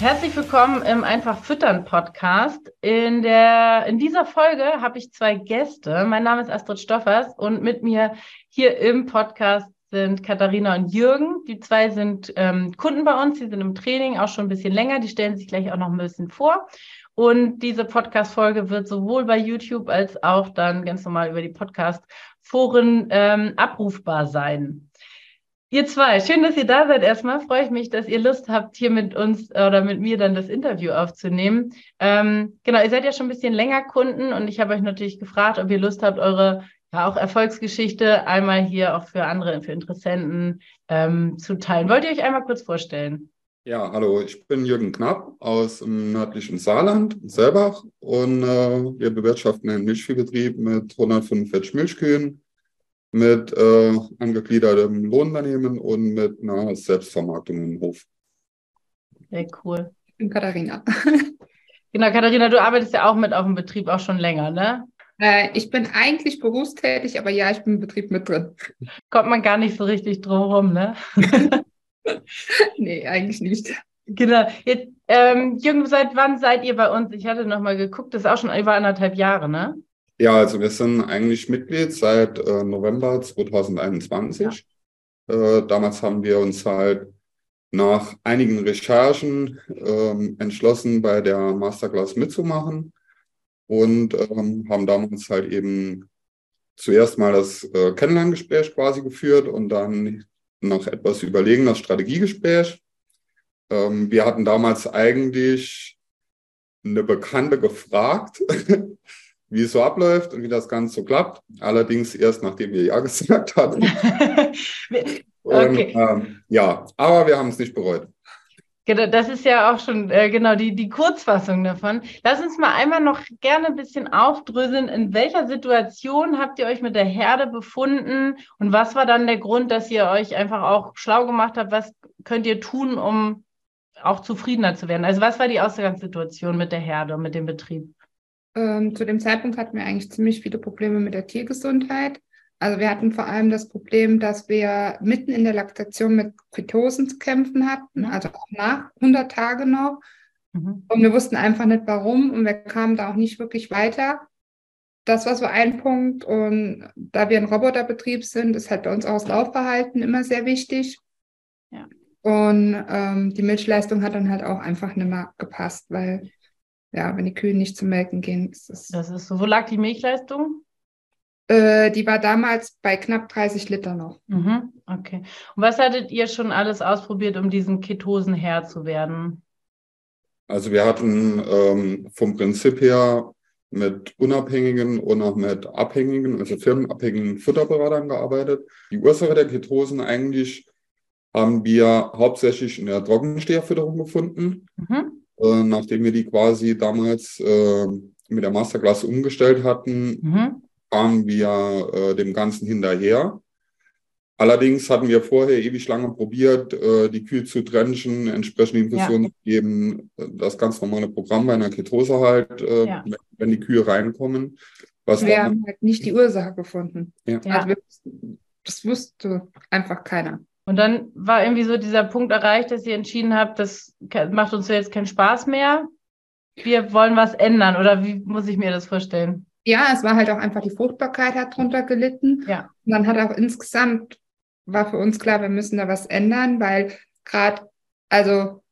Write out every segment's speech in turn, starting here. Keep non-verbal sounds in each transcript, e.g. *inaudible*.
Herzlich willkommen im Einfach Füttern Podcast. In, der, in dieser Folge habe ich zwei Gäste. Mein Name ist Astrid Stoffers und mit mir hier im Podcast sind Katharina und Jürgen. Die zwei sind ähm, Kunden bei uns, die sind im Training auch schon ein bisschen länger. Die stellen sich gleich auch noch ein bisschen vor. Und diese Podcast-Folge wird sowohl bei YouTube als auch dann ganz normal über die Podcast-Foren ähm, abrufbar sein. Ihr zwei, schön, dass ihr da seid. Erstmal freue ich mich, dass ihr Lust habt, hier mit uns oder mit mir dann das Interview aufzunehmen. Ähm, genau, ihr seid ja schon ein bisschen länger Kunden und ich habe euch natürlich gefragt, ob ihr Lust habt, eure ja auch Erfolgsgeschichte einmal hier auch für andere, für Interessenten ähm, zu teilen. Wollt ihr euch einmal kurz vorstellen? Ja, hallo, ich bin Jürgen Knapp aus dem nördlichen Saarland, Selbach, und äh, wir bewirtschaften einen Milchviehbetrieb mit 145 Milchkühen, mit äh, angegliedertem Lohnunternehmen und mit einer Selbstvermarktung im Hof. Sehr cool. Ich bin Katharina. *laughs* genau, Katharina, du arbeitest ja auch mit auf dem Betrieb auch schon länger, ne? Äh, ich bin eigentlich berufstätig, aber ja, ich bin im Betrieb mit drin. Kommt man gar nicht so richtig drum rum, ne? *laughs* *laughs* nee, eigentlich nicht. Genau. Jetzt, ähm, Jürgen, seit wann seid ihr bei uns? Ich hatte noch mal geguckt, das ist auch schon über anderthalb Jahre, ne? Ja, also wir sind eigentlich Mitglied seit äh, November 2021. Ja. Äh, damals haben wir uns halt nach einigen Recherchen ähm, entschlossen, bei der Masterclass mitzumachen und ähm, haben damals halt eben zuerst mal das äh, Kennenlerngespräch quasi geführt und dann noch etwas überlegen, das Strategiegespräch. Ähm, wir hatten damals eigentlich eine Bekannte gefragt, *laughs* wie es so abläuft und wie das Ganze so klappt. Allerdings erst nachdem wir Ja *laughs* gesagt hatten. *laughs* okay. und, ähm, ja, aber wir haben es nicht bereut. Genau, das ist ja auch schon äh, genau die, die Kurzfassung davon. Lass uns mal einmal noch gerne ein bisschen aufdröseln. In welcher Situation habt ihr euch mit der Herde befunden und was war dann der Grund, dass ihr euch einfach auch schlau gemacht habt? Was könnt ihr tun, um auch zufriedener zu werden? Also was war die Ausgangssituation mit der Herde und mit dem Betrieb? Ähm, zu dem Zeitpunkt hatten wir eigentlich ziemlich viele Probleme mit der Tiergesundheit. Also wir hatten vor allem das Problem, dass wir mitten in der Laktation mit Ketosen zu kämpfen hatten, also auch nach 100 Tagen noch. Mhm. Und wir wussten einfach nicht warum und wir kamen da auch nicht wirklich weiter. Das war so ein Punkt. Und da wir ein Roboterbetrieb sind, ist halt bei uns auch das Laufverhalten immer sehr wichtig. Ja. Und ähm, die Milchleistung hat dann halt auch einfach nicht mehr gepasst, weil ja, wenn die Kühe nicht zum Melken gehen, ist das. Das ist so. Wo lag die Milchleistung? Äh, die war damals bei knapp 30 Liter noch. Mhm, okay. Und was hattet ihr schon alles ausprobiert, um diesen Ketosen Herr zu werden? Also wir hatten ähm, vom Prinzip her mit unabhängigen und auch mit abhängigen, also firmenabhängigen Futterberatern gearbeitet. Die Ursache der Ketosen eigentlich haben wir hauptsächlich in der Trockensteherfütterung gefunden. Mhm. Äh, nachdem wir die quasi damals äh, mit der Masterclass umgestellt hatten, mhm kamen wir äh, dem Ganzen hinterher. Allerdings hatten wir vorher ewig lange probiert, äh, die Kühe zu trenchen, entsprechende Infusionen ja. zu geben, das ganz normale Programm bei einer Ketose halt, äh, ja. wenn, wenn, die Kühe reinkommen. Was wir haben halt nicht die Ursache gefunden. Ja. Also das wusste einfach keiner. Und dann war irgendwie so dieser Punkt erreicht, dass ihr entschieden habt, das macht uns jetzt keinen Spaß mehr. Wir wollen was ändern. Oder wie muss ich mir das vorstellen? ja, es war halt auch einfach die Fruchtbarkeit hat drunter gelitten. Ja. Und dann hat auch insgesamt war für uns klar, wir müssen da was ändern, weil gerade, also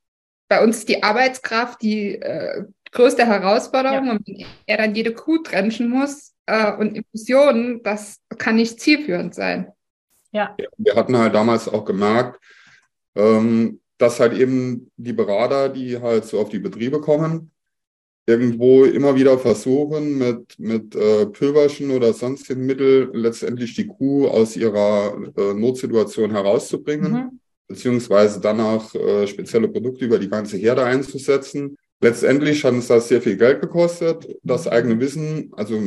bei uns ist die Arbeitskraft die äh, größte Herausforderung. Ja. Und wenn er dann jede Kuh trenchen muss äh, und Infusionen, das kann nicht zielführend sein. Ja. Wir hatten halt damals auch gemerkt, ähm, dass halt eben die Berater, die halt so auf die Betriebe kommen, irgendwo immer wieder versuchen, mit, mit äh, Pülverchen oder sonstigen Mitteln letztendlich die Kuh aus ihrer äh, Notsituation herauszubringen, mhm. beziehungsweise danach äh, spezielle Produkte über die ganze Herde einzusetzen. Letztendlich hat uns das sehr viel Geld gekostet, das eigene Wissen. Also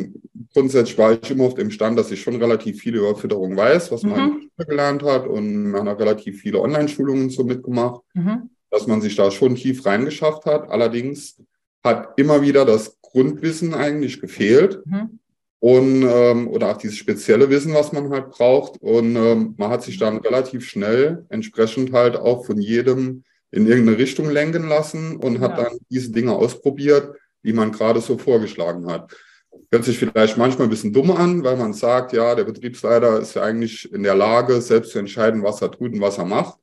grundsätzlich war ich immer auf dem Stand, dass ich schon relativ viel über Fütterung weiß, was man mhm. gelernt hat und man hat relativ viele Online-Schulungen so mitgemacht, mhm. dass man sich da schon tief reingeschafft hat. Allerdings hat immer wieder das Grundwissen eigentlich gefehlt. Mhm. Und ähm, oder auch dieses spezielle Wissen, was man halt braucht. Und ähm, man hat sich dann relativ schnell entsprechend halt auch von jedem in irgendeine Richtung lenken lassen und hat ja. dann diese Dinge ausprobiert, die man gerade so vorgeschlagen hat. Hört sich vielleicht manchmal ein bisschen dumm an, weil man sagt, ja, der Betriebsleiter ist ja eigentlich in der Lage, selbst zu entscheiden, was er tut und was er macht.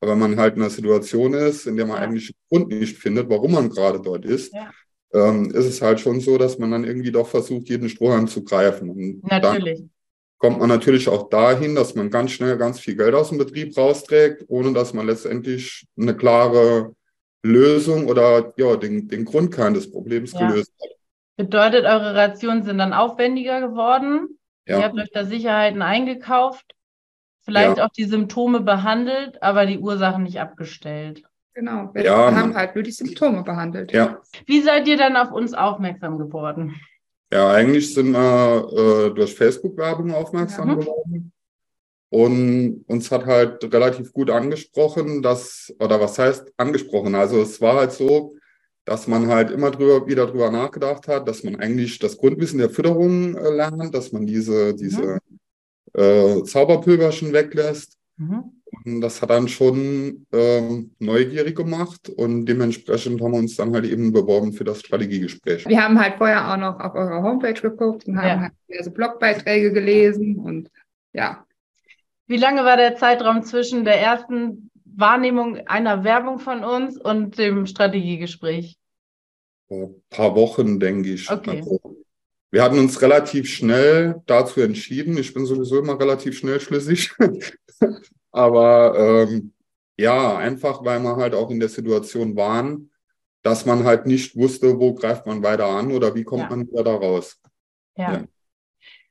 Aber wenn man halt in einer Situation ist, in der man ja. eigentlich den Grund nicht findet, warum man gerade dort ist, ja. ähm, ist es halt schon so, dass man dann irgendwie doch versucht, jeden Strohhalm zu greifen. Und natürlich. Dann kommt man natürlich auch dahin, dass man ganz schnell ganz viel Geld aus dem Betrieb rausträgt, ohne dass man letztendlich eine klare Lösung oder ja, den, den Grundkern des Problems ja. gelöst hat. Bedeutet, eure Rationen sind dann aufwendiger geworden? Ja. Ihr habt euch da Sicherheiten eingekauft? vielleicht ja. auch die Symptome behandelt, aber die Ursachen nicht abgestellt. Genau, wir ja, haben halt nur die Symptome behandelt. Ja. Wie seid ihr dann auf uns aufmerksam geworden? Ja, eigentlich sind wir äh, durch Facebook-Werbung aufmerksam ja. geworden. Und uns hat halt relativ gut angesprochen, dass, oder was heißt angesprochen? Also es war halt so, dass man halt immer drüber, wieder drüber nachgedacht hat, dass man eigentlich das Grundwissen der Fütterung äh, lernt, dass man diese, diese mhm äh, Zauberpülverchen weglässt. Mhm. Das hat dann schon ähm, neugierig gemacht und dementsprechend haben wir uns dann halt eben beworben für das Strategiegespräch. Wir haben halt vorher auch noch auf eurer Homepage geguckt und haben ja. halt diverse Blogbeiträge gelesen und ja. Wie lange war der Zeitraum zwischen der ersten Wahrnehmung einer Werbung von uns und dem Strategiegespräch? Ein paar Wochen, denke ich. Okay. Also, wir hatten uns relativ schnell dazu entschieden. Ich bin sowieso immer relativ schnell schlüssig. *laughs* Aber ähm, ja, einfach weil wir halt auch in der Situation waren, dass man halt nicht wusste, wo greift man weiter an oder wie kommt ja. man wieder da raus. Ja. ja.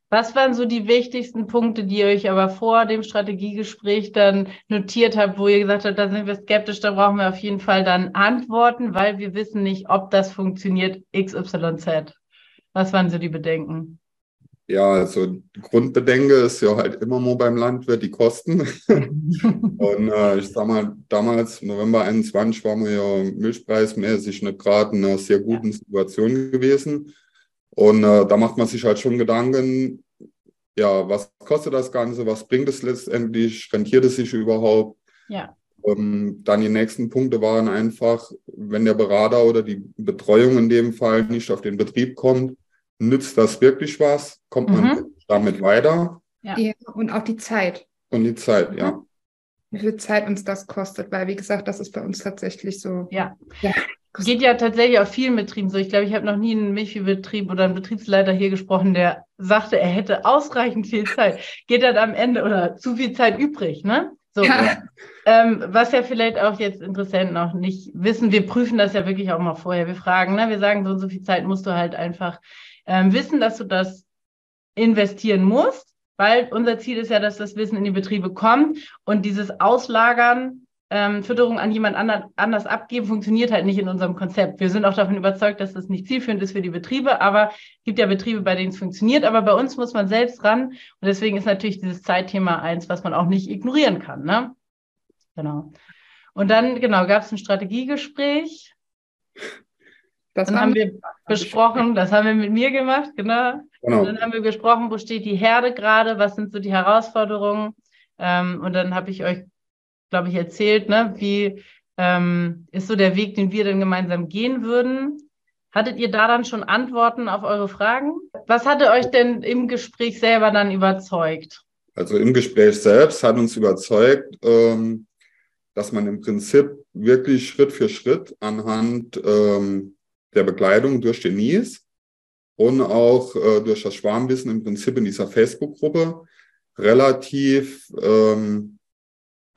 Was waren so die wichtigsten Punkte, die ihr euch aber vor dem Strategiegespräch dann notiert habt, wo ihr gesagt habt, da sind wir skeptisch, da brauchen wir auf jeden Fall dann Antworten, weil wir wissen nicht, ob das funktioniert XYZ? Was waren so die Bedenken? Ja, also Grundbedenke ist ja halt immer nur beim Landwirt die Kosten. *laughs* und äh, ich sag mal, damals, November 21, waren wir ja milchpreismäßig nicht gerade in einer sehr guten ja. Situation gewesen. Und äh, da macht man sich halt schon Gedanken, ja, was kostet das Ganze, was bringt es letztendlich, rentiert es sich überhaupt? Ja. Ähm, dann die nächsten Punkte waren einfach, wenn der Berater oder die Betreuung in dem Fall nicht auf den Betrieb kommt, nützt das wirklich was? Kommt mhm. man damit weiter? Ja. ja. und auch die Zeit. Und die Zeit, ja. Wie viel Zeit uns das kostet, weil wie gesagt, das ist bei uns tatsächlich so. Ja. ja. Geht ja tatsächlich auf vielen Betrieben so. Ich glaube, ich habe noch nie einen Milchviehbetrieb oder einen Betriebsleiter hier gesprochen, der sagte, er hätte ausreichend viel Zeit. Geht dann am Ende oder zu viel Zeit übrig, ne? So, ja. ähm, was ja vielleicht auch jetzt Interessenten noch nicht wissen, wir prüfen das ja wirklich auch mal vorher. Wir fragen, ne? wir sagen, so und so viel Zeit musst du halt einfach ähm, wissen, dass du das investieren musst, weil unser Ziel ist ja, dass das Wissen in die Betriebe kommt und dieses Auslagern, ähm, Fütterung an jemand anders abgeben, funktioniert halt nicht in unserem Konzept. Wir sind auch davon überzeugt, dass das nicht zielführend ist für die Betriebe, aber es gibt ja Betriebe, bei denen es funktioniert, aber bei uns muss man selbst ran und deswegen ist natürlich dieses Zeitthema eins, was man auch nicht ignorieren kann. Ne? Genau. Und dann, genau, gab es ein Strategiegespräch. Das dann haben wir besprochen, das haben wir mit mir gemacht, genau. genau. Und dann haben wir gesprochen, wo steht die Herde gerade, was sind so die Herausforderungen. Ähm, und dann habe ich euch, glaube ich, erzählt, ne, wie ähm, ist so der Weg, den wir dann gemeinsam gehen würden. Hattet ihr da dann schon Antworten auf eure Fragen? Was hatte euch denn im Gespräch selber dann überzeugt? Also im Gespräch selbst hat uns überzeugt, ähm, dass man im Prinzip wirklich Schritt für Schritt anhand ähm, der Begleitung durch Denise und auch äh, durch das Schwarmwissen im Prinzip in dieser Facebook-Gruppe relativ, ähm,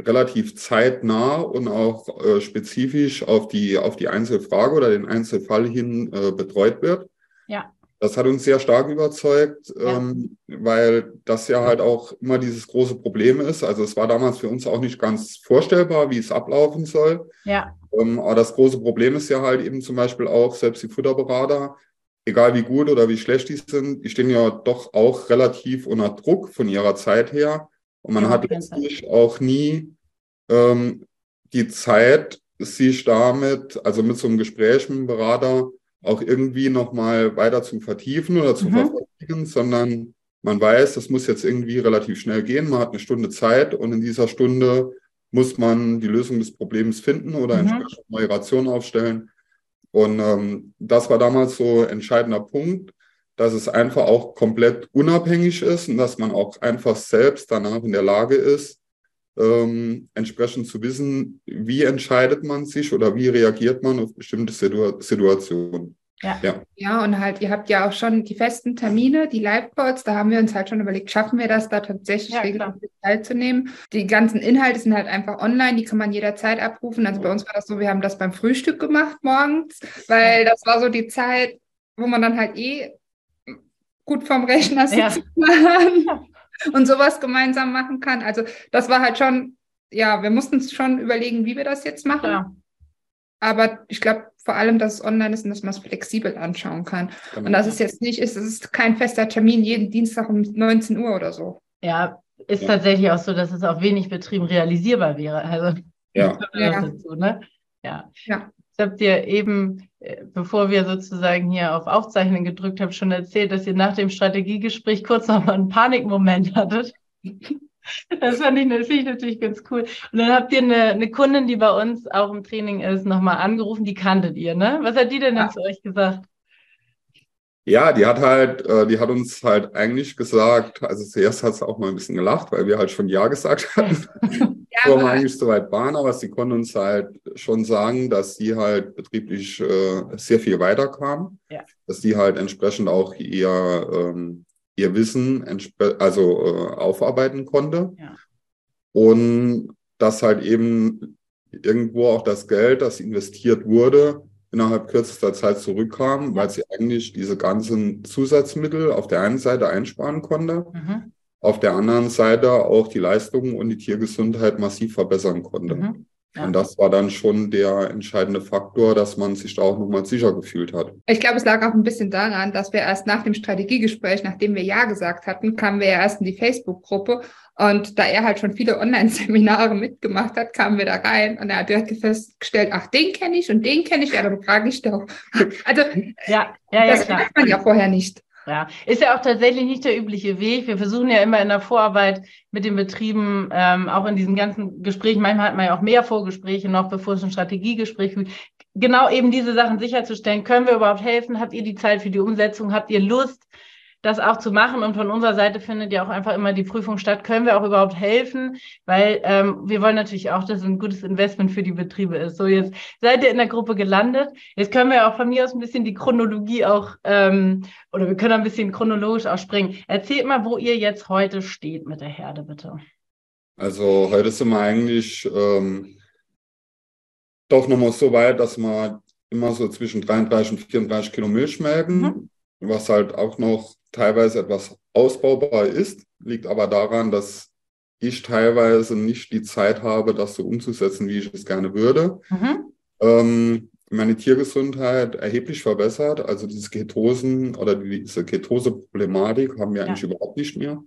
relativ zeitnah und auch äh, spezifisch auf die, auf die Einzelfrage oder den Einzelfall hin äh, betreut wird. Ja. Das hat uns sehr stark überzeugt, ja. ähm, weil das ja halt auch immer dieses große Problem ist. Also es war damals für uns auch nicht ganz vorstellbar, wie es ablaufen soll. Ja. Ähm, aber das große Problem ist ja halt eben zum Beispiel auch, selbst die Futterberater, egal wie gut oder wie schlecht die sind, die stehen ja doch auch relativ unter Druck von ihrer Zeit her. Und man ja, hat letztlich auch nie ähm, die Zeit, sich damit, also mit so einem Gespräch mit dem Berater, auch irgendwie nochmal weiter zu vertiefen oder zu mhm. verfolgen, sondern man weiß, das muss jetzt irgendwie relativ schnell gehen. Man hat eine Stunde Zeit und in dieser Stunde muss man die Lösung des Problems finden oder mhm. entsprechend neue Rationen aufstellen. Und ähm, das war damals so ein entscheidender Punkt, dass es einfach auch komplett unabhängig ist und dass man auch einfach selbst danach in der Lage ist, ähm, entsprechend zu wissen, wie entscheidet man sich oder wie reagiert man auf bestimmte Situ Situationen. Ja. ja. ja, und halt, ihr habt ja auch schon die festen Termine, die Live-Boards, da haben wir uns halt schon überlegt, schaffen wir das, da tatsächlich ja, regelmäßig teilzunehmen. Die ganzen Inhalte sind halt einfach online, die kann man jederzeit abrufen. Also bei uns war das so, wir haben das beim Frühstück gemacht morgens, weil das war so die Zeit, wo man dann halt eh gut vom Rechner sitzen ja. Und sowas gemeinsam machen kann. Also das war halt schon, ja, wir mussten uns schon überlegen, wie wir das jetzt machen. Ja. Aber ich glaube vor allem, dass es online ist und dass man es flexibel anschauen kann. Genau. Und dass es jetzt nicht ist, es ist kein fester Termin jeden Dienstag um 19 Uhr oder so. Ja, ist ja. tatsächlich auch so, dass es auf wenig Betrieben realisierbar wäre. Also ja. ja. Dazu, ne? ja. ja. Ich habe dir eben, äh, bevor wir sozusagen hier auf Aufzeichnen gedrückt haben, schon erzählt, dass ihr nach dem Strategiegespräch kurz noch mal einen Panikmoment hattet. *laughs* Das fand ich, das ich natürlich ganz cool. Und dann habt ihr eine, eine Kundin, die bei uns auch im Training ist, nochmal angerufen, die kanntet ihr, ne? Was hat die denn dann zu euch gesagt? Ja, die hat halt, äh, die hat uns halt eigentlich gesagt, also zuerst hat sie auch mal ein bisschen gelacht, weil wir halt schon Ja gesagt hatten, *laughs* bevor wir eigentlich so weit waren, aber sie konnte uns halt schon sagen, dass sie halt betrieblich äh, sehr viel weiterkam, ja. dass die halt entsprechend auch ihr ähm, ihr Wissen also äh, aufarbeiten konnte. Ja. Und dass halt eben irgendwo auch das Geld, das investiert wurde, innerhalb kürzester Zeit zurückkam, weil sie eigentlich diese ganzen Zusatzmittel auf der einen Seite einsparen konnte, mhm. Auf der anderen Seite auch die Leistungen und die Tiergesundheit massiv verbessern konnte. Mhm. Ja. Und das war dann schon der entscheidende Faktor, dass man sich da auch nochmal sicher gefühlt hat. Ich glaube, es lag auch ein bisschen daran, dass wir erst nach dem Strategiegespräch, nachdem wir Ja gesagt hatten, kamen wir ja erst in die Facebook-Gruppe. Und da er halt schon viele Online-Seminare *laughs* mitgemacht hat, kamen wir da rein und er hat direkt festgestellt, ach, den kenne ich und den kenne ich, ja, dann frage ich doch. *laughs* Also, ja, ja, ja, das weiß man ja vorher nicht. Ja, ist ja auch tatsächlich nicht der übliche Weg. Wir versuchen ja immer in der Vorarbeit mit den Betrieben, ähm, auch in diesen ganzen Gesprächen, manchmal hat man ja auch mehr Vorgespräche noch, bevor es ein Strategiegespräch gibt, genau eben diese Sachen sicherzustellen. Können wir überhaupt helfen? Habt ihr die Zeit für die Umsetzung? Habt ihr Lust? Das auch zu machen. Und von unserer Seite findet ja auch einfach immer die Prüfung statt. Können wir auch überhaupt helfen? Weil ähm, wir wollen natürlich auch, dass es ein gutes Investment für die Betriebe ist. So, jetzt seid ihr in der Gruppe gelandet. Jetzt können wir auch von mir aus ein bisschen die Chronologie auch, ähm, oder wir können ein bisschen chronologisch auch springen. Erzählt mal, wo ihr jetzt heute steht mit der Herde, bitte. Also heute sind wir eigentlich ähm, doch nochmal so weit, dass wir immer so zwischen 33 und 34 Kilo Milch melken. Mhm was halt auch noch teilweise etwas ausbaubar ist, liegt aber daran, dass ich teilweise nicht die Zeit habe, das so umzusetzen, wie ich es gerne würde. Mhm. Ähm, meine Tiergesundheit erheblich verbessert. Also diese Ketosen oder diese Ketose-Problematik haben wir ja. eigentlich überhaupt nicht mehr.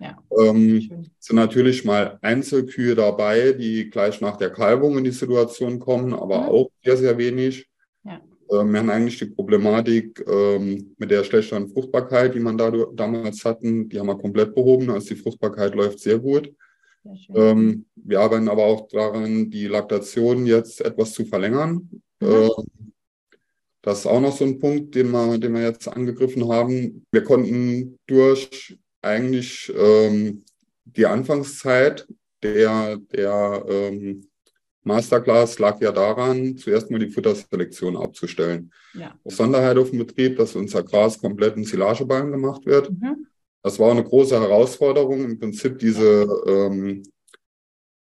Ja. Ähm, sind natürlich mal Einzelkühe dabei, die gleich nach der Kalbung in die Situation kommen, aber mhm. auch sehr, sehr wenig. Ähm, wir haben eigentlich die Problematik ähm, mit der schlechteren Fruchtbarkeit, die man da, damals hatten, die haben wir komplett behoben. Also die Fruchtbarkeit läuft sehr gut. Sehr ähm, wir arbeiten aber auch daran, die Laktation jetzt etwas zu verlängern. Mhm. Ähm, das ist auch noch so ein Punkt, den wir, den wir jetzt angegriffen haben. Wir konnten durch eigentlich ähm, die Anfangszeit der, der ähm, Masterclass lag ja daran, zuerst mal die Futterselektion abzustellen. Ja. Besonderheit auf dem Betrieb, dass unser Gras komplett in Silageballen gemacht wird. Mhm. Das war eine große Herausforderung, im Prinzip diese ähm,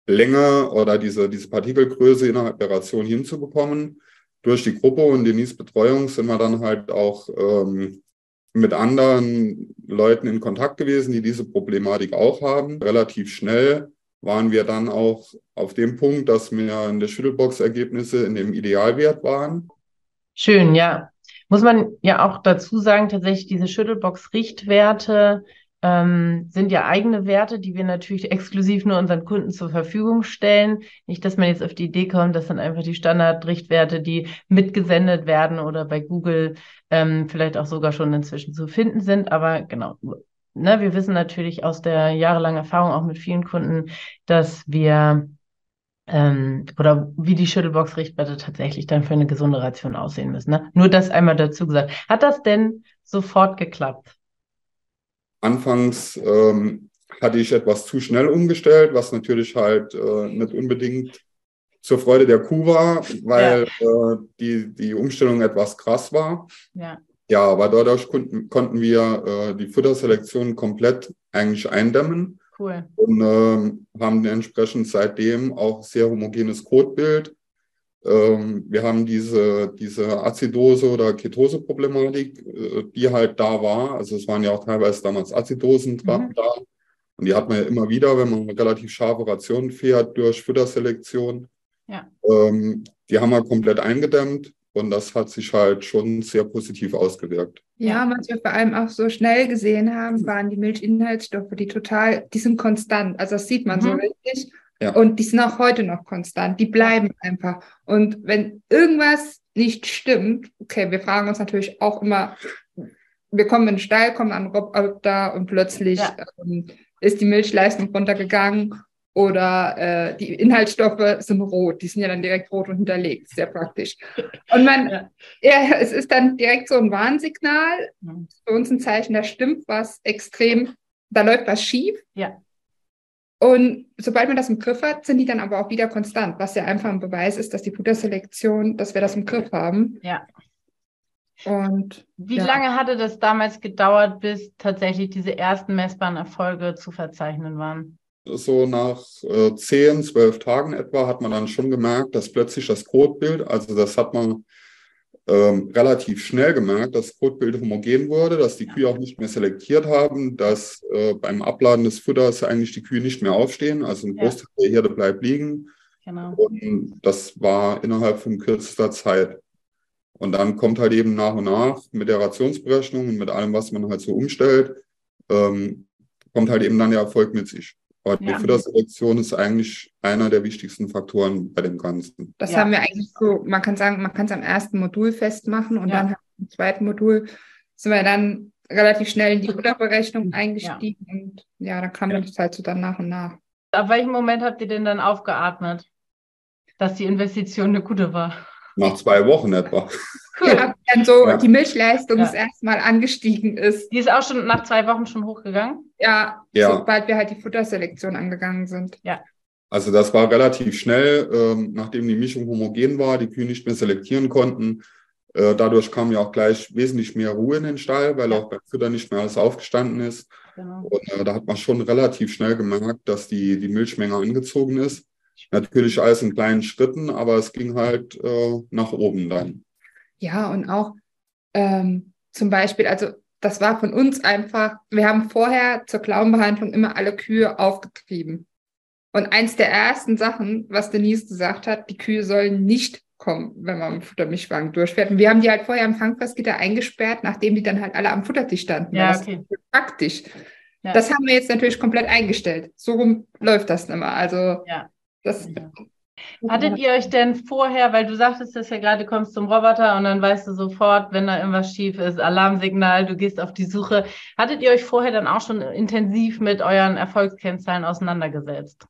Länge oder diese, diese Partikelgröße innerhalb der Ration hinzubekommen. Durch die Gruppe und Denise Betreuung sind wir dann halt auch ähm, mit anderen Leuten in Kontakt gewesen, die diese Problematik auch haben. Relativ schnell waren wir dann auch auf dem Punkt, dass wir in der Schüttelbox-Ergebnisse in dem Idealwert waren. Schön, ja. Muss man ja auch dazu sagen, tatsächlich diese Schüttelbox-Richtwerte ähm, sind ja eigene Werte, die wir natürlich *laughs* exklusiv nur unseren Kunden zur Verfügung stellen. Nicht, dass man jetzt auf die Idee kommt, das sind einfach die Standardrichtwerte, die mitgesendet werden oder bei Google ähm, vielleicht auch sogar schon inzwischen zu finden sind. Aber genau, ne, wir wissen natürlich aus der jahrelangen Erfahrung auch mit vielen Kunden, dass wir ähm, oder wie die Schüttelbox-Richtwerte tatsächlich dann für eine gesunde Ration aussehen müssen. Ne? Nur das einmal dazu gesagt. Hat das denn sofort geklappt? Anfangs ähm, hatte ich etwas zu schnell umgestellt, was natürlich halt äh, nicht unbedingt zur Freude der Kuh war, weil ja. äh, die, die Umstellung etwas krass war. Ja. Ja, aber dadurch konnten, konnten wir äh, die Futterselektion komplett eigentlich eindämmen. Cool. Und äh, haben entsprechend seitdem auch sehr homogenes Kotbild. Ähm, wir haben diese, diese Azidose- oder Ketose-Problematik, äh, die halt da war. Also es waren ja auch teilweise damals Azidosen mhm. da. Und die hat man ja immer wieder, wenn man relativ scharfe Rationen fährt durch Futterselektion. Ja. Ähm, die haben wir komplett eingedämmt. Und das hat sich halt schon sehr positiv ausgewirkt. Ja, was wir vor allem auch so schnell gesehen haben, waren die Milchinhaltsstoffe, die total, die sind konstant. Also das sieht man mhm. so richtig. Ja. Und die sind auch heute noch konstant. Die bleiben einfach. Und wenn irgendwas nicht stimmt, okay, wir fragen uns natürlich auch immer, wir kommen in den Stall, kommen an Rob da und plötzlich ja. ähm, ist die Milchleistung runtergegangen oder äh, die Inhaltsstoffe sind rot, die sind ja dann direkt rot und hinterlegt, sehr praktisch. Und man, *laughs* ja. ja, es ist dann direkt so ein Warnsignal, mhm. für uns ein Zeichen, da stimmt was extrem, da läuft was schief. Ja. Und sobald man das im Griff hat, sind die dann aber auch wieder konstant, was ja einfach ein Beweis ist, dass die Futterselektion, dass wir das im Griff haben. Ja. Und wie ja. lange hatte das damals gedauert, bis tatsächlich diese ersten messbaren Erfolge zu verzeichnen waren? So nach äh, 10, 12 Tagen etwa hat man dann schon gemerkt, dass plötzlich das Codebild, also das hat man ähm, relativ schnell gemerkt, dass das Codebild homogen wurde, dass die Kühe auch nicht mehr selektiert haben, dass äh, beim Abladen des Futters eigentlich die Kühe nicht mehr aufstehen, also ein Großteil ja. der Herde bleibt liegen. Genau. Und das war innerhalb von kürzester Zeit. Und dann kommt halt eben nach und nach mit der Rationsberechnung und mit allem, was man halt so umstellt, ähm, kommt halt eben dann der Erfolg mit sich. Aber die ja. Futterselektion ist eigentlich einer der wichtigsten Faktoren bei dem Ganzen. Das ja. haben wir eigentlich so, man kann sagen, man kann es am ersten Modul festmachen und ja. dann im zweiten Modul sind wir dann relativ schnell in die Futterberechnung eingestiegen und ja, dann kam das halt so dann nach und nach. Ab welchem Moment habt ihr denn dann aufgeatmet, dass die Investition eine gute war? Nach zwei Wochen etwa. Cool. Ja, dann so ja. die Milchleistung ja. erstmal angestiegen ist. Die ist auch schon nach zwei Wochen schon hochgegangen? Ja, ja. sobald wir halt die Futterselektion angegangen sind. Ja. Also das war relativ schnell, ähm, nachdem die Mischung homogen war, die Kühe nicht mehr selektieren konnten. Äh, dadurch kam ja auch gleich wesentlich mehr Ruhe in den Stall, weil ja. auch beim Futter nicht mehr alles aufgestanden ist. Genau. Und äh, da hat man schon relativ schnell gemerkt, dass die, die Milchmenge angezogen ist. Natürlich alles in kleinen Schritten, aber es ging halt äh, nach oben dann. Ja, und auch ähm, zum Beispiel, also das war von uns einfach, wir haben vorher zur Klauenbehandlung immer alle Kühe aufgetrieben. Und eins der ersten Sachen, was Denise gesagt hat, die Kühe sollen nicht kommen, wenn man im Futtermischwagen durchfährt. Und wir haben die halt vorher am Fangfressgitter eingesperrt, nachdem die dann halt alle am Futtertisch standen. Ja, okay. praktisch. Ja. Das haben wir jetzt natürlich komplett eingestellt. So rum läuft das nicht mehr. Also ja. Das, *laughs* Hattet ihr euch denn vorher, weil du sagtest das ja gerade, du kommst zum Roboter und dann weißt du sofort, wenn da irgendwas schief ist, Alarmsignal, du gehst auf die Suche. Hattet ihr euch vorher dann auch schon intensiv mit euren Erfolgskennzahlen auseinandergesetzt?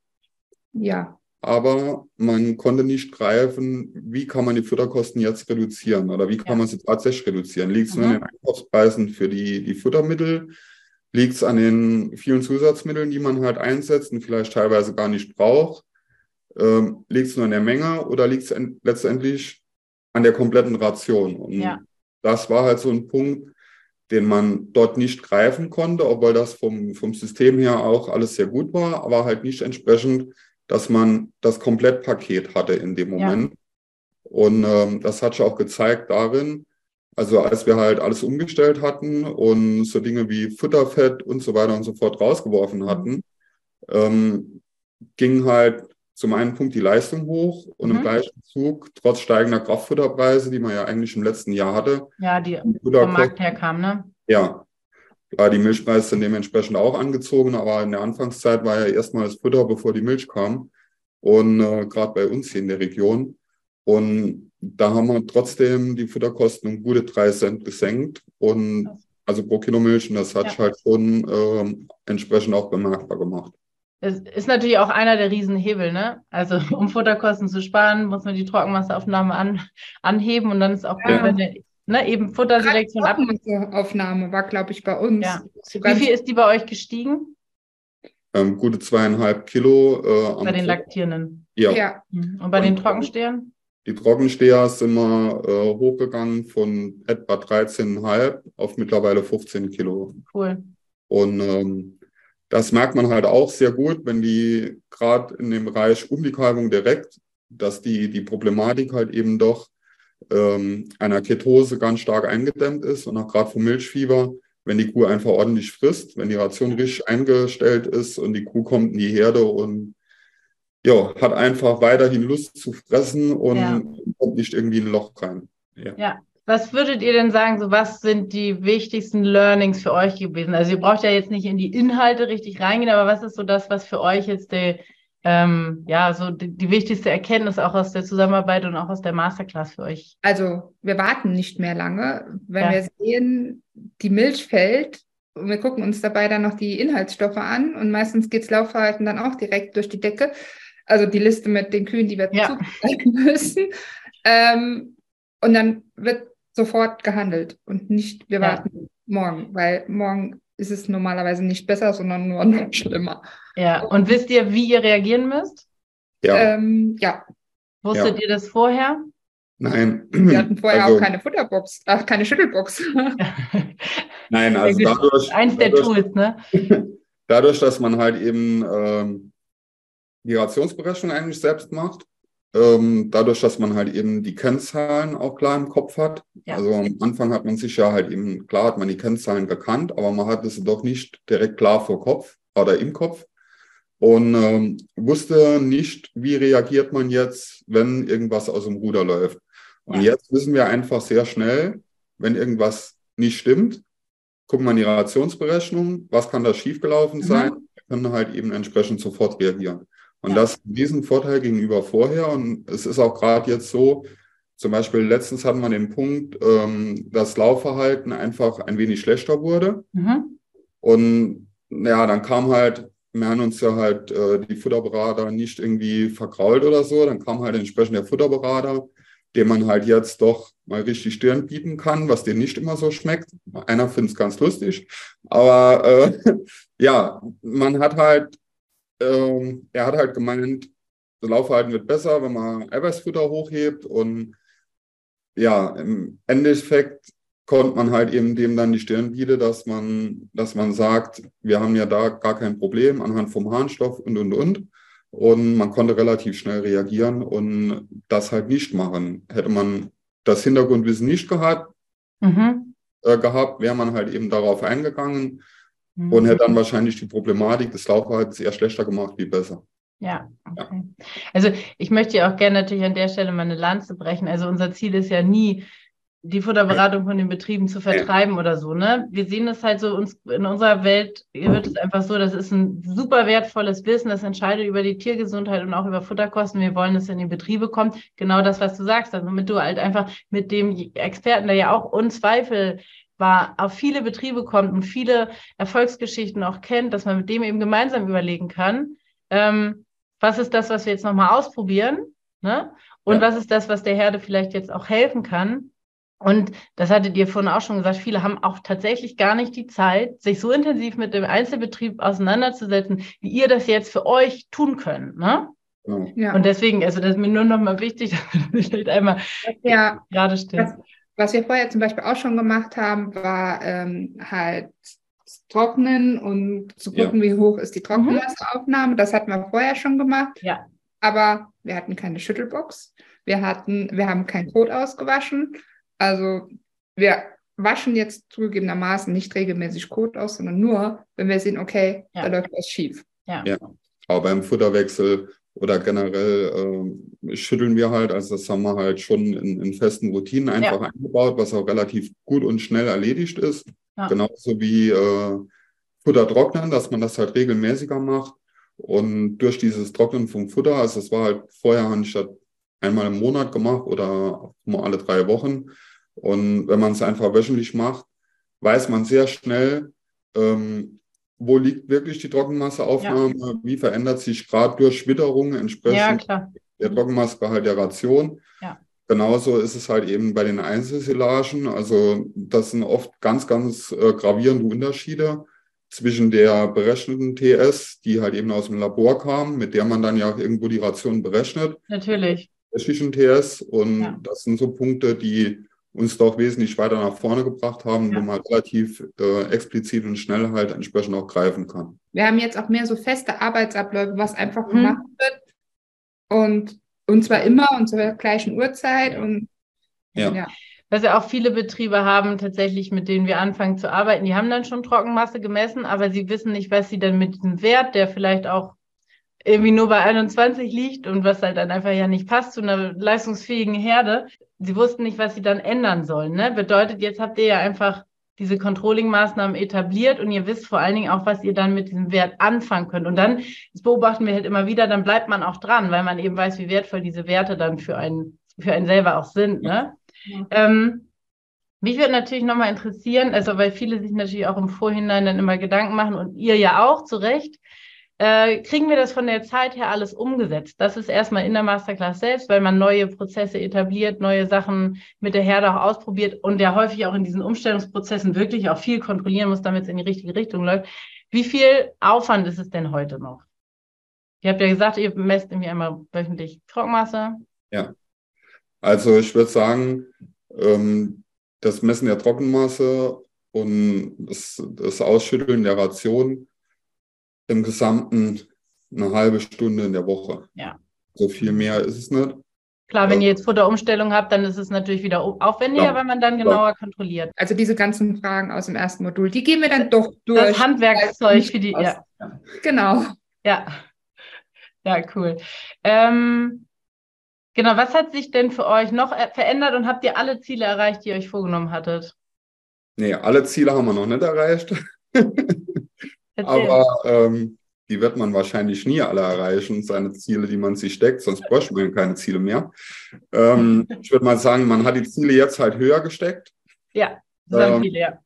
Ja. Aber man konnte nicht greifen, wie kann man die Futterkosten jetzt reduzieren oder wie kann ja. man sie tatsächlich reduzieren? Liegt es mhm. an den Einkaufspreisen für die, die Futtermittel? Liegt es an den vielen Zusatzmitteln, die man halt einsetzt und vielleicht teilweise gar nicht braucht? Ähm, liegt es nur an der Menge oder liegt es letztendlich an der kompletten Ration? Und ja. das war halt so ein Punkt, den man dort nicht greifen konnte, obwohl das vom, vom System her auch alles sehr gut war, aber halt nicht entsprechend, dass man das Komplettpaket hatte in dem Moment. Ja. Und ähm, das hat sich auch gezeigt darin, also als wir halt alles umgestellt hatten und so Dinge wie Futterfett und so weiter und so fort rausgeworfen hatten, ähm, ging halt zum einen Punkt die Leistung hoch und mhm. im gleichen Zug, trotz steigender Kraftfutterpreise, die man ja eigentlich im letzten Jahr hatte. Ja, die vom Markt herkam, ne? Ja. Klar, die Milchpreise sind dementsprechend auch angezogen, aber in der Anfangszeit war ja erstmal das Futter, bevor die Milch kam. Und äh, gerade bei uns hier in der Region. Und da haben wir trotzdem die Futterkosten um gute drei Cent gesenkt. Und also pro Kilo Milch, und das hat ja. halt schon äh, entsprechend auch bemerkbar gemacht. Das ist natürlich auch einer der Riesenhebel, ne? Also *laughs* um Futterkosten zu sparen, muss man die Trockenmasseraufnahme an, anheben und dann ist auch ja. gut, wenn ne, eben Futterselektion ab. Aufnahme war, glaube ich, bei uns. Ja. Wie viel ist die bei euch gestiegen? Ähm, gute zweieinhalb Kilo. Äh, bei den Laktierenden. Ja. ja. Mhm. Und bei und den Trockenstehern? Die Trockensteher sind wir äh, hochgegangen von etwa 13,5 auf mittlerweile 15 Kilo. Cool. Und ähm, das merkt man halt auch sehr gut, wenn die gerade in dem Bereich um die Kalbung direkt, dass die, die Problematik halt eben doch ähm, einer Ketose ganz stark eingedämmt ist und auch gerade vom Milchfieber, wenn die Kuh einfach ordentlich frisst, wenn die Ration richtig eingestellt ist und die Kuh kommt in die Herde und ja, hat einfach weiterhin Lust zu fressen und ja. kommt nicht irgendwie in ein Loch rein. Ja. ja. Was würdet ihr denn sagen, so was sind die wichtigsten Learnings für euch gewesen? Also ihr braucht ja jetzt nicht in die Inhalte richtig reingehen, aber was ist so das, was für euch jetzt der, ähm, ja, so die, die, wichtigste Erkenntnis auch aus der Zusammenarbeit und auch aus der Masterclass für euch? Also wir warten nicht mehr lange. Wenn ja. wir sehen, die Milch fällt und wir gucken uns dabei dann noch die Inhaltsstoffe an und meistens geht das Laufverhalten dann auch direkt durch die Decke. Also die Liste mit den Kühen, die wir ja. *laughs* müssen. Ähm, und dann wird sofort gehandelt und nicht, wir ja. warten morgen, weil morgen ist es normalerweise nicht besser, sondern nur noch *laughs* schlimmer. Ja, und wisst ihr, wie ihr reagieren müsst? Ja. Ähm, ja. Wusstet ja. ihr das vorher? Nein. Wir hatten *clears throat* vorher also, auch keine Futterbox, ach, keine Schüttelbox. *laughs* Nein, also dadurch. Eins der dadurch, Tools, ne? *laughs* Dadurch, dass man halt eben ähm, die Rationsberechnung eigentlich selbst macht, dadurch, dass man halt eben die Kennzahlen auch klar im Kopf hat. Ja. Also am Anfang hat man sich ja halt eben, klar hat man die Kennzahlen gekannt, aber man hat es doch nicht direkt klar vor Kopf oder im Kopf und ähm, wusste nicht, wie reagiert man jetzt, wenn irgendwas aus dem Ruder läuft. Und ja. jetzt wissen wir einfach sehr schnell, wenn irgendwas nicht stimmt, gucken wir in die Rationsberechnung, was kann da schiefgelaufen mhm. sein, wir können halt eben entsprechend sofort reagieren. Und ja. das diesen Vorteil gegenüber vorher. Und es ist auch gerade jetzt so, zum Beispiel letztens hatten wir den Punkt, ähm, das Laufverhalten einfach ein wenig schlechter wurde. Mhm. Und ja, dann kam halt, wir haben uns ja halt äh, die Futterberater nicht irgendwie verkrault oder so. Dann kam halt entsprechend der Futterberater, dem man halt jetzt doch mal richtig Stirn bieten kann, was dir nicht immer so schmeckt. Einer findet es ganz lustig. Aber äh, *laughs* ja, man hat halt ähm, er hat halt gemeint, das Laufverhalten wird besser, wenn man Eiweißfutter hochhebt. Und ja, im Endeffekt konnte man halt eben dem dann die Stirn bieten, dass man, dass man sagt, wir haben ja da gar kein Problem anhand vom Harnstoff und, und, und. Und man konnte relativ schnell reagieren und das halt nicht machen. Hätte man das Hintergrundwissen nicht gehabt, mhm. äh, gehabt, wäre man halt eben darauf eingegangen mhm. und hätte dann wahrscheinlich die Problematik des Laufverhaltens eher schlechter gemacht wie besser. Ja, okay. Ja. Also ich möchte ja auch gerne natürlich an der Stelle meine Lanze brechen. Also unser Ziel ist ja nie, die Futterberatung von den Betrieben zu vertreiben oder so, ne? Wir sehen es halt so, uns in unserer Welt wird es einfach so, das ist ein super wertvolles Wissen, das entscheidet über die Tiergesundheit und auch über Futterkosten. Wir wollen, dass es in die Betriebe kommt. Genau das, was du sagst, also damit du halt einfach mit dem Experten, der ja auch unzweifel war, auf viele Betriebe kommt und viele Erfolgsgeschichten auch kennt, dass man mit dem eben gemeinsam überlegen kann, ähm, was ist das, was wir jetzt nochmal ausprobieren, ne? Und ja. was ist das, was der Herde vielleicht jetzt auch helfen kann? Und das hattet ihr vorhin auch schon gesagt, viele haben auch tatsächlich gar nicht die Zeit, sich so intensiv mit dem Einzelbetrieb auseinanderzusetzen, wie ihr das jetzt für euch tun könnt. Ne? Ja. Und deswegen, also das ist mir nur noch mal wichtig, *laughs* dass wir das vielleicht einmal ja, gerade stellen. Was, was, wir vorher zum Beispiel auch schon gemacht haben, war ähm, halt trocknen und zu gucken, ja. wie hoch ist die Trockenwasseraufnahme. Das hatten wir vorher schon gemacht. Ja. Aber wir hatten keine Schüttelbox. Wir hatten, wir haben kein Kot ausgewaschen. Also wir waschen jetzt zugegebenermaßen nicht regelmäßig Kot aus, sondern nur, wenn wir sehen, okay, ja. da läuft was schief. Ja. ja. Aber beim Futterwechsel oder generell äh, schütteln wir halt, also das haben wir halt schon in, in festen Routinen einfach ja. eingebaut, was auch relativ gut und schnell erledigt ist. Ja. Genauso wie äh, Futter trocknen, dass man das halt regelmäßiger macht. Und durch dieses Trocknen vom Futter, also es war halt vorher anstatt einmal im Monat gemacht oder mal alle drei Wochen. Und wenn man es einfach wöchentlich macht, weiß man sehr schnell, ähm, wo liegt wirklich die Trockenmasseaufnahme, ja. wie verändert sich gerade durch Witterung entsprechend ja, der Trockenmassegehalt der Ration. Ja. Genauso ist es halt eben bei den Einzelsilagen. Also das sind oft ganz, ganz äh, gravierende Unterschiede zwischen der berechneten TS, die halt eben aus dem Labor kam, mit der man dann ja auch irgendwo die Ration berechnet. Natürlich. Zwischen TS. Und das sind so Punkte, die uns doch wesentlich weiter nach vorne gebracht haben, ja. wo man relativ äh, explizit und schnell halt entsprechend auch greifen kann. Wir haben jetzt auch mehr so feste Arbeitsabläufe, was einfach mhm. gemacht wird. Und, und zwar immer und zur gleichen Uhrzeit. Und ja. ja. Was ja auch viele Betriebe haben, tatsächlich, mit denen wir anfangen zu arbeiten, die haben dann schon Trockenmasse gemessen, aber sie wissen nicht, was sie dann mit diesem Wert, der vielleicht auch irgendwie nur bei 21 liegt und was halt dann einfach ja nicht passt zu einer leistungsfähigen Herde. Sie wussten nicht, was sie dann ändern sollen. Ne? Bedeutet, jetzt habt ihr ja einfach diese Controlling-Maßnahmen etabliert und ihr wisst vor allen Dingen auch, was ihr dann mit diesem Wert anfangen könnt. Und dann, das beobachten wir halt immer wieder, dann bleibt man auch dran, weil man eben weiß, wie wertvoll diese Werte dann für einen, für einen selber auch sind. Ne? Ja. Ähm, mich würde natürlich nochmal interessieren, also weil viele sich natürlich auch im Vorhinein dann immer Gedanken machen und ihr ja auch zu Recht, äh, kriegen wir das von der Zeit her alles umgesetzt? Das ist erstmal in der Masterclass selbst, weil man neue Prozesse etabliert, neue Sachen mit der Herde auch ausprobiert und ja häufig auch in diesen Umstellungsprozessen wirklich auch viel kontrollieren muss, damit es in die richtige Richtung läuft. Wie viel Aufwand ist es denn heute noch? Ihr habt ja gesagt, ihr messt irgendwie einmal wöchentlich Trockenmasse. Ja, also ich würde sagen, ähm, das Messen der Trockenmasse und das, das Ausschütteln der Ration im Gesamten eine halbe Stunde in der Woche. Ja. So viel mehr ist es nicht. Klar, wenn ihr jetzt Futterumstellung habt, dann ist es natürlich wieder aufwendiger, ja. weil man dann genauer ja. kontrolliert. Also diese ganzen Fragen aus dem ersten Modul, die gehen wir dann doch durch. Das Handwerkszeug für die, ja. Genau. Ja. Ja, cool. Ähm, genau, was hat sich denn für euch noch verändert und habt ihr alle Ziele erreicht, die ihr euch vorgenommen hattet? Nee, alle Ziele haben wir noch nicht erreicht. *laughs* Aber ähm, die wird man wahrscheinlich nie alle erreichen, seine Ziele, die man sich steckt, sonst bräuchte man keine Ziele mehr. Ähm, *laughs* ich würde mal sagen, man hat die Ziele jetzt halt höher gesteckt. Ja, sagen ähm, viele, ja.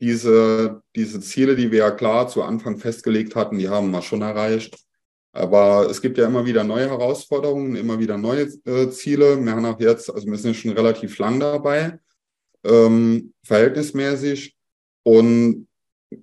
Diese, diese Ziele, die wir ja klar zu Anfang festgelegt hatten, die haben wir schon erreicht. Aber es gibt ja immer wieder neue Herausforderungen, immer wieder neue äh, Ziele. Wir haben auch jetzt, also wir sind schon relativ lang dabei, ähm, verhältnismäßig. Und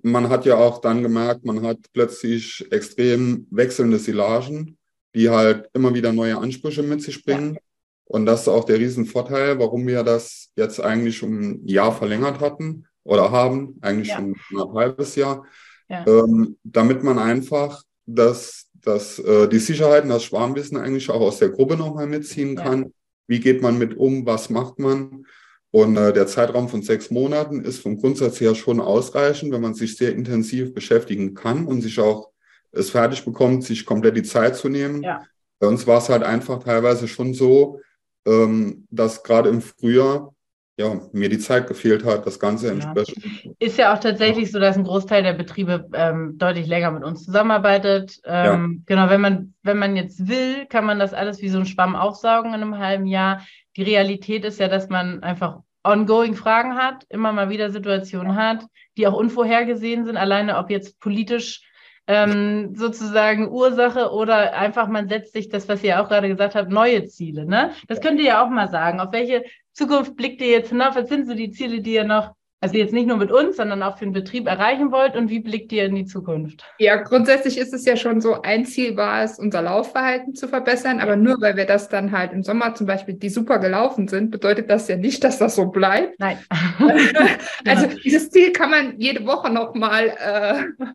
man hat ja auch dann gemerkt, man hat plötzlich extrem wechselnde Silagen, die halt immer wieder neue Ansprüche mit sich bringen. Ja. Und das ist auch der Riesenvorteil, warum wir das jetzt eigentlich um ein Jahr verlängert hatten oder haben, eigentlich ja. schon ein halbes Jahr, ja. ähm, damit man einfach das, das, äh, die Sicherheiten, das Schwarmwissen eigentlich auch aus der Gruppe nochmal mitziehen kann. Wie geht man mit um? Was macht man? Und äh, der Zeitraum von sechs Monaten ist vom Grundsatz her schon ausreichend, wenn man sich sehr intensiv beschäftigen kann und sich auch es fertig bekommt, sich komplett die Zeit zu nehmen. Ja. Bei uns war es halt einfach teilweise schon so, ähm, dass gerade im Frühjahr ja, mir die Zeit gefehlt hat, das Ganze entsprechend. Ist ja auch tatsächlich so, dass ein Großteil der Betriebe ähm, deutlich länger mit uns zusammenarbeitet. Ähm, ja. Genau, wenn man, wenn man jetzt will, kann man das alles wie so ein Schwamm aufsaugen in einem halben Jahr. Die Realität ist ja, dass man einfach ongoing Fragen hat, immer mal wieder Situationen hat, die auch unvorhergesehen sind, alleine ob jetzt politisch ähm, sozusagen Ursache oder einfach man setzt sich das, was ihr auch gerade gesagt habt, neue Ziele. Ne? Das könnt ihr ja auch mal sagen. Auf welche Zukunft blickt ihr jetzt hinauf? Was sind so die Ziele, die ihr noch Also jetzt nicht nur mit uns, sondern auch für den Betrieb erreichen wollt und wie blickt ihr in die Zukunft? Ja, grundsätzlich ist es ja schon so, ein Ziel war es, unser Laufverhalten zu verbessern, aber nur weil wir das dann halt im Sommer zum Beispiel, die super gelaufen sind, bedeutet das ja nicht, dass das so bleibt. Nein. *laughs* also dieses Ziel kann man jede Woche nochmal äh,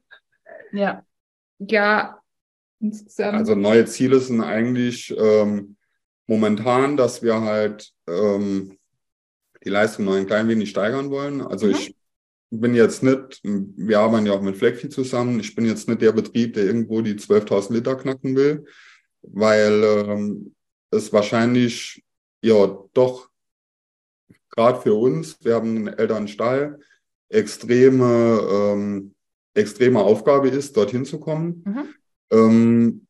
ja. ja also neue Ziele sind eigentlich ähm, momentan, dass wir halt ähm, die Leistung noch ein klein wenig steigern wollen. Also mhm. ich bin jetzt nicht, wir arbeiten ja auch mit Flexi zusammen, ich bin jetzt nicht der Betrieb, der irgendwo die 12.000 Liter knacken will, weil ähm, es wahrscheinlich ja doch gerade für uns, wir haben einen Elternstall, extreme, ähm, extreme Aufgabe ist, dorthin zu kommen. Mhm. Ähm,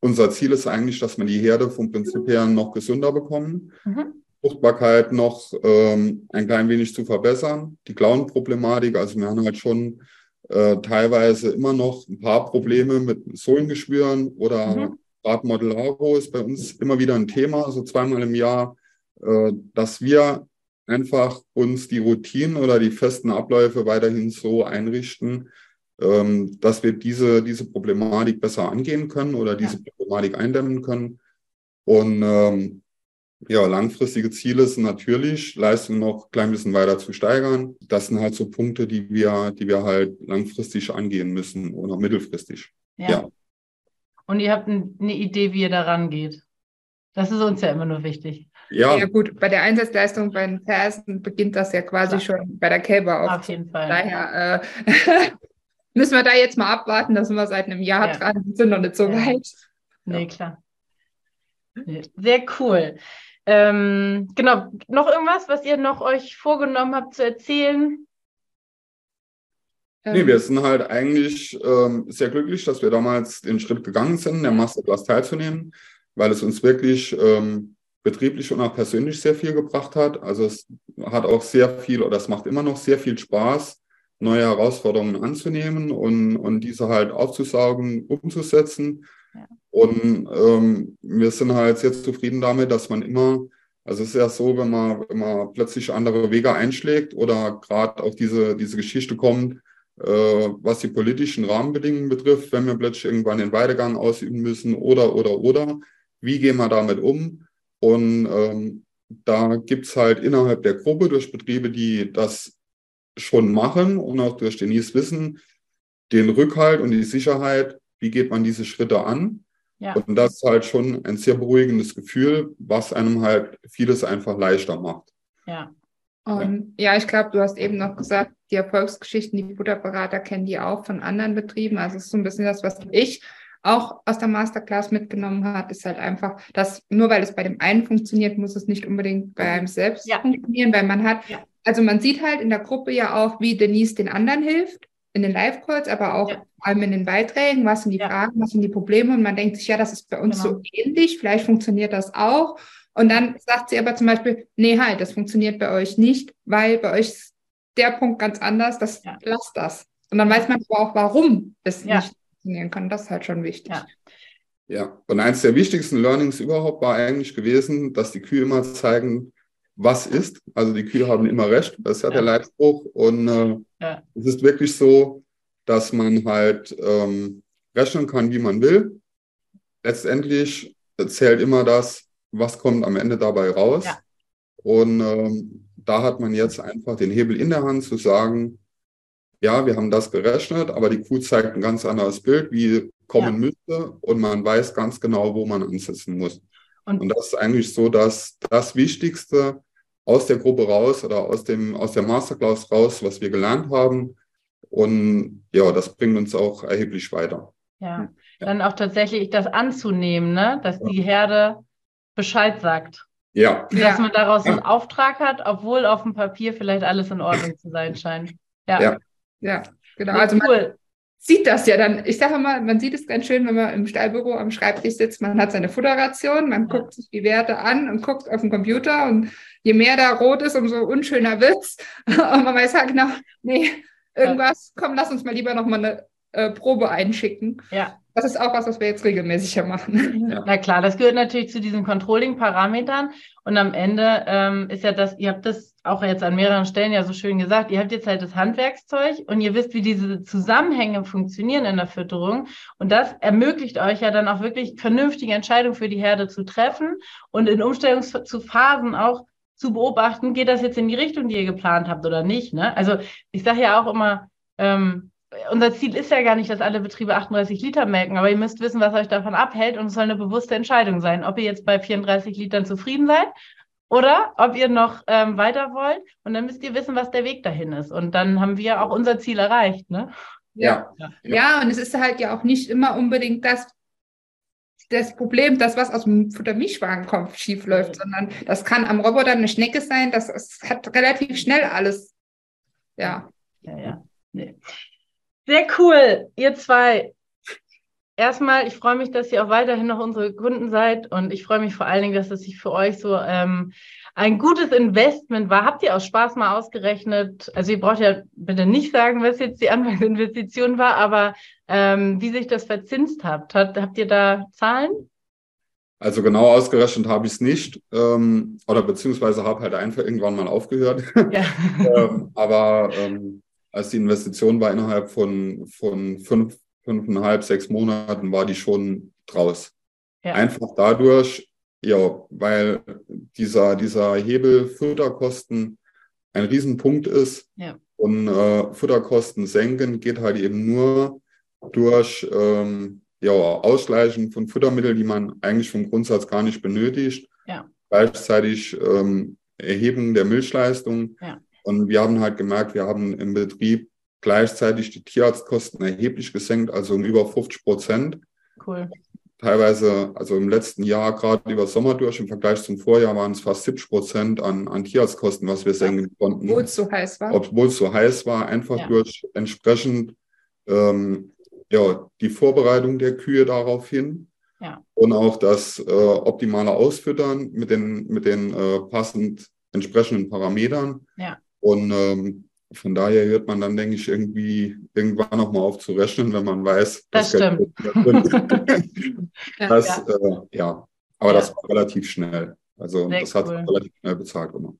unser Ziel ist eigentlich, dass wir die Herde vom Prinzip her noch gesünder bekommen. Mhm. Fruchtbarkeit noch ähm, ein klein wenig zu verbessern. Die Klauenproblematik, also wir haben halt schon äh, teilweise immer noch ein paar Probleme mit Sohlengeschwüren oder mhm. Radmodellaro ist bei uns immer wieder ein Thema, so zweimal im Jahr, äh, dass wir einfach uns die Routinen oder die festen Abläufe weiterhin so einrichten, ähm, dass wir diese, diese Problematik besser angehen können oder diese ja. Problematik eindämmen können. Und ähm, ja, langfristige Ziele sind natürlich, Leistung noch ein klein bisschen weiter zu steigern. Das sind halt so Punkte, die wir, die wir halt langfristig angehen müssen oder mittelfristig. Ja. ja. Und ihr habt eine Idee, wie ihr da rangeht. Das ist uns ja immer nur wichtig. Ja. ja, gut, bei der Einsatzleistung bei den Fersen beginnt das ja quasi Klar. schon bei der Kälber auf. Auf jeden Fall. Daher äh, *laughs* müssen wir da jetzt mal abwarten, da sind wir seit einem Jahr ja. dran, sind noch nicht so ja. weit. Nee, klar. Sehr cool. Ähm, genau, noch irgendwas, was ihr noch euch vorgenommen habt zu erzählen? Nee, wir sind halt eigentlich ähm, sehr glücklich, dass wir damals den Schritt gegangen sind, der Masterclass teilzunehmen, weil es uns wirklich ähm, betrieblich und auch persönlich sehr viel gebracht hat. Also es hat auch sehr viel oder es macht immer noch sehr viel Spaß, neue Herausforderungen anzunehmen und, und diese halt aufzusaugen, umzusetzen. Ja. Und ähm, wir sind halt sehr zufrieden damit, dass man immer, also es ist ja so, wenn man, wenn man plötzlich andere Wege einschlägt oder gerade auch diese, diese Geschichte kommt, äh, was die politischen Rahmenbedingungen betrifft, wenn wir plötzlich irgendwann den Weidegang ausüben müssen oder, oder, oder, wie gehen wir damit um? Und ähm, da gibt's halt innerhalb der Gruppe durch Betriebe, die das schon machen und auch durch Denise wissen, den Rückhalt und die Sicherheit, wie geht man diese Schritte an ja. Und das ist halt schon ein sehr beruhigendes Gefühl, was einem halt vieles einfach leichter macht. Ja. Und ja, ich glaube, du hast eben noch gesagt, die Erfolgsgeschichten, die Butterberater kennen die auch von anderen Betrieben. Also es ist so ein bisschen das, was ich auch aus der Masterclass mitgenommen habe, ist halt einfach, dass nur weil es bei dem einen funktioniert, muss es nicht unbedingt bei einem selbst ja. funktionieren, weil man hat, ja. also man sieht halt in der Gruppe ja auch, wie Denise den anderen hilft in den Live-Calls, aber auch ja. vor allem in den Beiträgen, was sind die ja. Fragen, was sind die Probleme und man denkt sich, ja, das ist bei uns genau. so ähnlich, vielleicht funktioniert das auch. Und dann sagt sie aber zum Beispiel, nee, halt, das funktioniert bei euch nicht, weil bei euch ist der Punkt ganz anders, das ja. lasst das. Und dann weiß man aber auch, warum es ja. nicht funktionieren kann. Das ist halt schon wichtig. Ja. ja, und eins der wichtigsten Learnings überhaupt war eigentlich gewesen, dass die Kühe immer zeigen, was ist. Also die Kühe haben immer recht, das ist ja, ja. der Leitspruch. Und äh, ja. es ist wirklich so, dass man halt ähm, rechnen kann, wie man will. Letztendlich zählt immer das, was kommt am Ende dabei raus. Ja. Und ähm, da hat man jetzt einfach den Hebel in der Hand zu sagen, ja, wir haben das gerechnet, aber die Kuh zeigt ein ganz anderes Bild, wie kommen ja. müsste und man weiß ganz genau, wo man ansetzen muss. Und, und das ist eigentlich so, dass das Wichtigste, aus der Gruppe raus oder aus, dem, aus der Masterclass raus, was wir gelernt haben. Und ja, das bringt uns auch erheblich weiter. Ja, ja. dann auch tatsächlich das anzunehmen, ne? dass ja. die Herde Bescheid sagt. Ja. Dass ja. man daraus einen Auftrag hat, obwohl auf dem Papier vielleicht alles in Ordnung zu sein scheint. Ja. Ja, ja genau. also man sieht das ja dann. Ich sage mal, man sieht es ganz schön, wenn man im Stallbüro am Schreibtisch sitzt. Man hat seine Futterration, man guckt sich die Werte an und guckt auf dem Computer und je mehr da rot ist, umso unschöner wird's. *laughs* Und man weiß halt genau, nee, irgendwas, komm, lass uns mal lieber nochmal eine äh, Probe einschicken. Ja. das ist auch was, was wir jetzt regelmäßiger machen. Ja. *laughs* Na klar, das gehört natürlich zu diesen Controlling-Parametern. Und am Ende ähm, ist ja das, ihr habt das auch jetzt an mehreren Stellen ja so schön gesagt, ihr habt jetzt halt das Handwerkszeug und ihr wisst, wie diese Zusammenhänge funktionieren in der Fütterung. Und das ermöglicht euch ja dann auch wirklich vernünftige Entscheidungen für die Herde zu treffen und in Umstellungsphasen auch zu beobachten, geht das jetzt in die Richtung, die ihr geplant habt oder nicht. Ne? Also ich sage ja auch immer, ähm, unser Ziel ist ja gar nicht, dass alle Betriebe 38 Liter melken, aber ihr müsst wissen, was euch davon abhält und es soll eine bewusste Entscheidung sein, ob ihr jetzt bei 34 Litern zufrieden seid oder ob ihr noch ähm, weiter wollt und dann müsst ihr wissen, was der Weg dahin ist und dann haben wir auch unser Ziel erreicht, ne? Ja. Ja, ja und es ist halt ja auch nicht immer unbedingt das, das Problem, das, was aus dem Futtermischwagen kommt, schief läuft, ja. sondern das kann am Roboter eine Schnecke sein, das, das hat relativ schnell alles. Ja. Ja, ja. Nee. Sehr cool, ihr zwei. Erstmal, ich freue mich, dass ihr auch weiterhin noch unsere Kunden seid und ich freue mich vor allen Dingen, dass es sich für euch so ähm, ein gutes Investment war. Habt ihr aus Spaß mal ausgerechnet? Also ihr braucht ja bitte nicht sagen, was jetzt die Anfangsinvestition war, aber ähm, wie sich das verzinst habt. Hat, habt ihr da Zahlen? Also genau ausgerechnet habe ich es nicht ähm, oder beziehungsweise habe halt einfach irgendwann mal aufgehört. *laughs* Ja. ähm, aber ähm, als die Investition war innerhalb von, von fünf, fünfeinhalb, sechs Monaten, war die schon draus. Ja. Einfach dadurch, ja, weil dieser, dieser Hebel Futterkosten ein Riesenpunkt ist. Ja. Und äh, Futterkosten senken geht halt eben nur durch ähm, ja, Ausgleichen von Futtermitteln, die man eigentlich vom Grundsatz gar nicht benötigt. Ja. Gleichzeitig ähm, Erheben der Milchleistung. Ja. Und wir haben halt gemerkt, wir haben im Betrieb gleichzeitig die Tierarztkosten erheblich gesenkt, also um über 50 Prozent. Cool. Teilweise, also im letzten Jahr, gerade über Sommer durch, im Vergleich zum Vorjahr waren es fast 70 Prozent an, an Tierarztkosten, was wir senken konnten. Obwohl es so heiß war. Obwohl es so heiß war, einfach ja. durch entsprechend ähm, ja, die Vorbereitung der Kühe darauf hin. Ja. Und auch das äh, optimale Ausfüttern mit den, mit den äh, passend entsprechenden Parametern. Ja. Und ähm, von daher hört man dann, denke ich, irgendwie irgendwann noch mal auf zu rechnen, wenn man weiß, das stimmt. *laughs* das, ja. Äh, ja. aber ja. das war relativ schnell. Also Sehr das cool. hat relativ schnell bezahlt gemacht.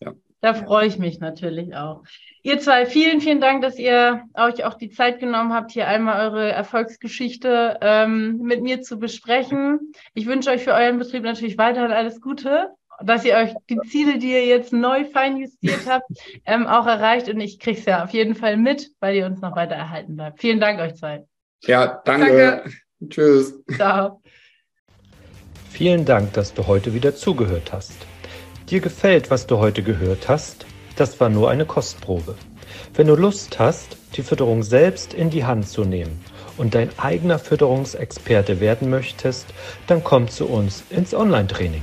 Ja. Da freue ich mich natürlich auch. Ihr zwei, vielen, vielen Dank, dass ihr euch auch die Zeit genommen habt, hier einmal eure Erfolgsgeschichte ähm, mit mir zu besprechen. Ich wünsche euch für euren Betrieb natürlich weiterhin alles Gute dass ihr euch die Ziele, die ihr jetzt neu feinjustiert habt, *laughs* ähm, auch erreicht. Und ich kriege es ja auf jeden Fall mit, weil ihr uns noch weiter erhalten bleibt. Vielen Dank euch zwei. Ja, danke. danke. Tschüss. Ciao. Vielen Dank, dass du heute wieder zugehört hast. Dir gefällt, was du heute gehört hast? Das war nur eine Kostprobe. Wenn du Lust hast, die Fütterung selbst in die Hand zu nehmen und dein eigener Fütterungsexperte werden möchtest, dann komm zu uns ins Online-Training.